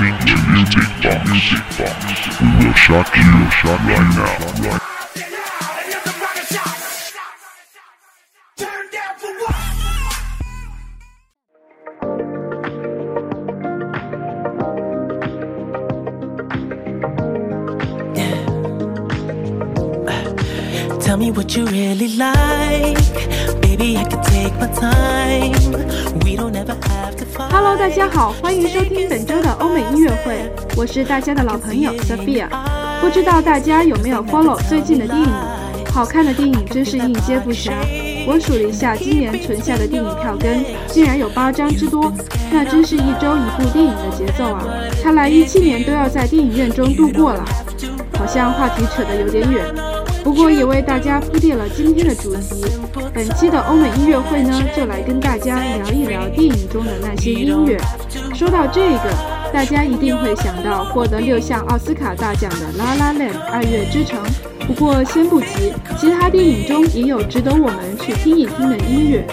You're to Music Box. Music Box. We will shock you, shock right now. Tell me what you really like. Baby, I can take my time. We don't ever have. Hello，大家好，欢迎收听本周的欧美音乐会，我是大家的老朋友 Sophia。不知道大家有没有 follow 最近的电影？好看的电影真是应接不暇。我数了一下，今年存下的电影票根竟然有八张之多，那真是一周一部电影的节奏啊！看来一七年都要在电影院中度过了，好像话题扯得有点远。不过也为大家铺垫了今天的主题。本期的欧美音乐会呢，就来跟大家聊一聊电影中的那些音乐。说到这个，大家一定会想到获得六项奥斯卡大奖的《La La Land》爱乐之城。不过先不急，其他电影中也有值得我们去听一听的音乐。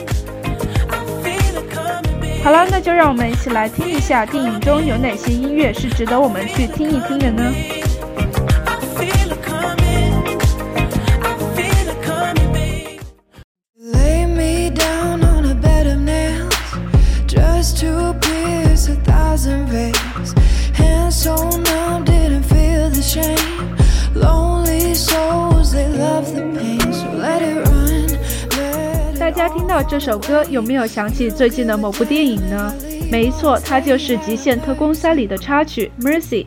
好了，那就让我们一起来听一下电影中有哪些音乐是值得我们去听一听的呢？To pierce a thousand veins. Hands so numb, didn't feel the shame. Lonely souls, they love the pain, so let it run. Let it 大家听到这首歌，有没有想起最近的某部电影呢？没错，它就是《极限特工三》里的插曲《Mercy》。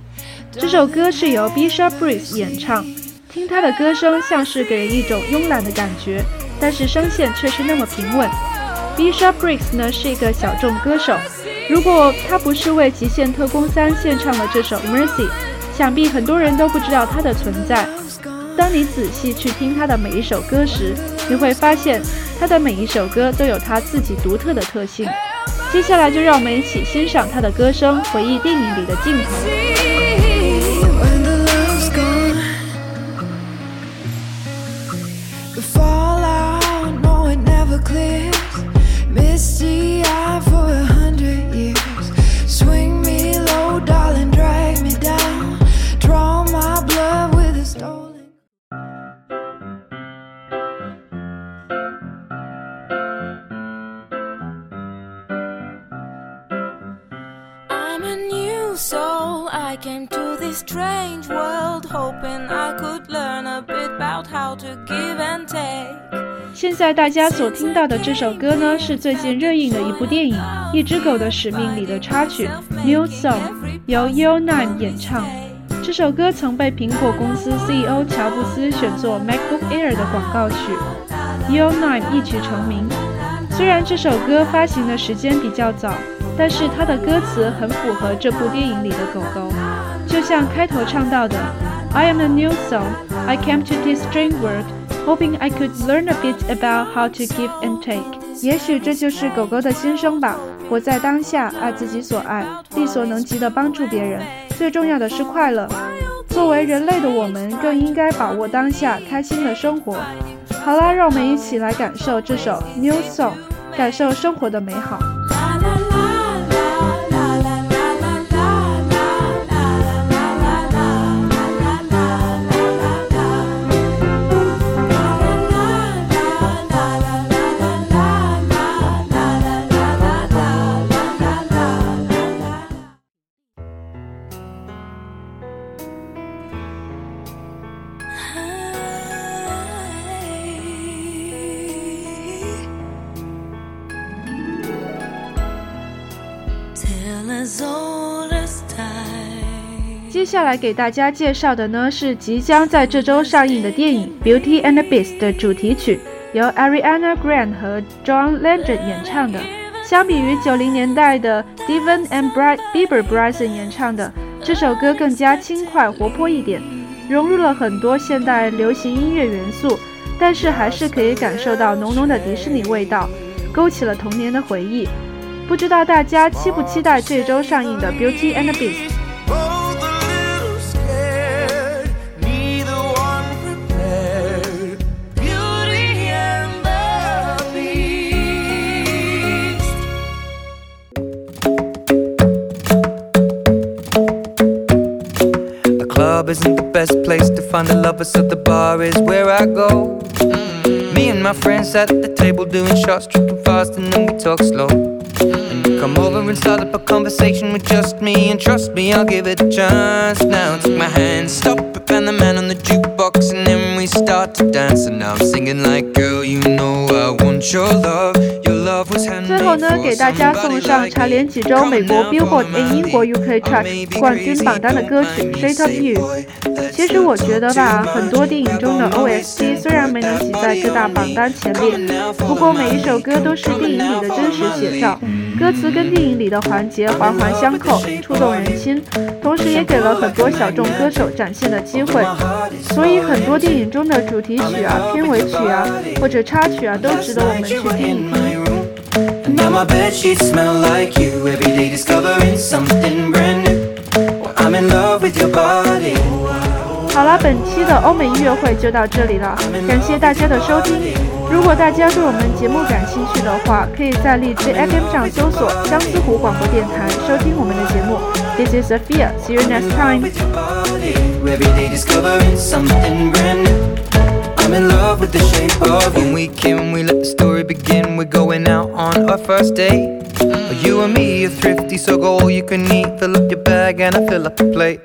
这首歌是由 Bishop Briggs 演唱，听他的歌声像是给人一种慵懒的感觉，但是声线却是那么平稳。Bishop Briggs 呢是一个小众歌手，如果他不是为《极限特工三》献唱了这首《Mercy》，想必很多人都不知道他的存在。当你仔细去听他的每一首歌时，你会发现他的每一首歌都有他自己独特的特性。接下来就让我们一起欣赏他的歌声，回忆电影里的镜头。A new soul. I came to this strange world hoping I could learn a bit about how to give and take. 现在大家所听到的这首歌呢，是最近热映的一部电影《一只狗的使命》里的插曲《New Song》，由 Yo Nine 演唱。这首歌曾被苹果公司 CEO 乔布斯选作 MacBook Air 的广告曲，Yo Nine 一曲成名。虽然这首歌发行的时间比较早，但是它的歌词很符合这部电影里的狗狗，就像开头唱到的：“I am a new soul. I came to this strange world, hoping I could learn a bit about how to give and take。”也许这就是狗狗的心声吧。活在当下，爱自己所爱，力所能及的帮助别人，最重要的是快乐。作为人类的我们，更应该把握当下，开心的生活。好啦，让我们一起来感受这首《New Song》，感受生活的美好。接下来给大家介绍的呢是即将在这周上映的电影《Beauty and the Beast》的主题曲，由 Ariana Grande 和 John Legend 演唱的。相比于九零年代的 Steven and Bieber Bryson 演唱的这首歌，更加轻快活泼一点，融入了很多现代流行音乐元素，但是还是可以感受到浓浓的迪士尼味道，勾起了童年的回忆。不知道大家期不期待这周上映的《Beauty and the Beast》？isn't the best place to find a lover, so the bar is where I go. Mm. Me and my friends sat at the table doing shots, tripping fast, and then we talk slow. And you come over and start up a conversation with just me, and trust me, I'll give it a chance. Now take my hand, stop it, and the man on the jukebox, and then we start to dance. And now I'm singing like, girl, you know I want your love. 最后呢，给大家送上蝉联几周美国 Billboard 和英国 UK Chart 冠军榜单的歌曲《Shape of You》。其实我觉得吧，很多电影中的 OST 虽然没能挤在各大榜单前列，不过每一首歌都是电影里的真实写照，歌词跟电影里的环节环环相扣，触动人心，同时也给了很多小众歌手展现的机会。所以很多电影中的主题曲啊、片尾曲啊或者插曲啊，都值得我们去听一听。Now my bed sheets smell like you Every day discovering something brand new I'm in love with your body 好了，本期的欧美音乐会就到这里了，感谢大家的收听。如果大家对我们节目感兴趣的话，可以在荔枝 FM 上搜索相思湖广播电台，收听我们的节目。This is Sophia. See you next time. I'm in love with the shape of. When we can. we let the story begin. We're going out on our first date. Mm. You and me are thrifty, so go all you can eat. Fill up your bag and I fill up the plate.